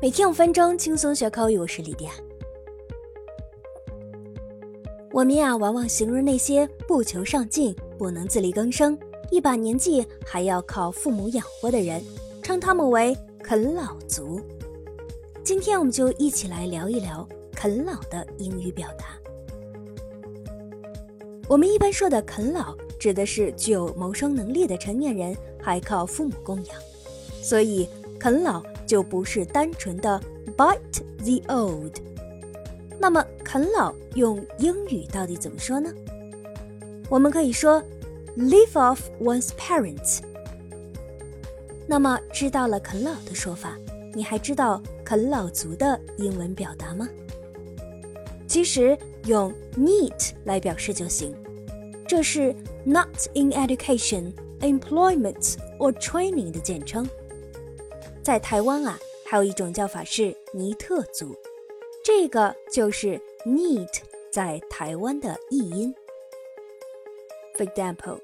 每天五分钟，轻松学口语。我是李迪亚。我们呀，往往形容那些不求上进、不能自力更生、一把年纪还要靠父母养活的人，称他们为啃老族。今天我们就一起来聊一聊啃老的英语表达。我们一般说的啃老，指的是具有谋生能力的成年人还靠父母供养，所以啃老就不是单纯的 bite the old。那么啃老用英语到底怎么说呢？我们可以说 live off one's parents。那么知道了啃老的说法，你还知道啃老族的英文表达吗？其实用 NEET 来表示就行，这是 Not in Education, Employment or Training 的简称。在台湾啊，还有一种叫法是尼特族，这个就是 “neat” 在台湾的译音。For example,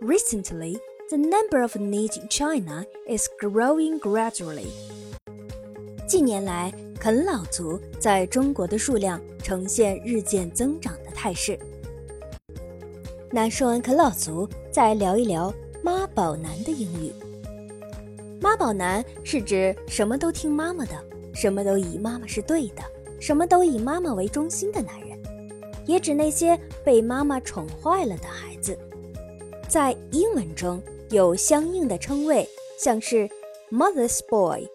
recently the number of neat in China is growing gradually. 近年来，啃老族在中国的数量呈现日渐增长的态势。那说完啃老族，再聊一聊妈宝男的英语。妈宝男是指什么都听妈妈的，什么都以妈妈是对的，什么都以妈妈为中心的男人，也指那些被妈妈宠坏了的孩子。在英文中有相应的称谓，像是 mother's boy。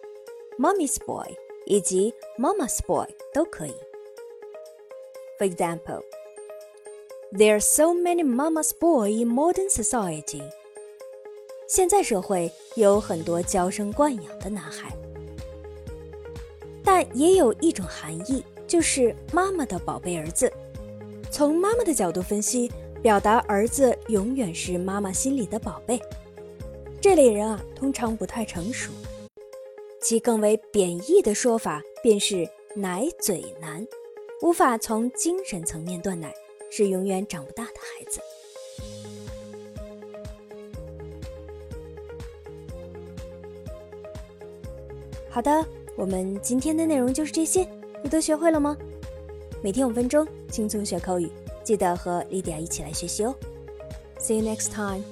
Mommy's boy 以及 Mama's boy 都可以。For example, there are so many Mama's boy in modern society. 现在社会有很多娇生惯养的男孩，但也有一种含义，就是妈妈的宝贝儿子。从妈妈的角度分析，表达儿子永远是妈妈心里的宝贝。这类人啊，通常不太成熟。其更为贬义的说法便是“奶嘴男”，无法从精神层面断奶，是永远长不大的孩子。好的，我们今天的内容就是这些，你都学会了吗？每天五分钟，轻松学口语，记得和莉迪亚一起来学习哦。See you next time.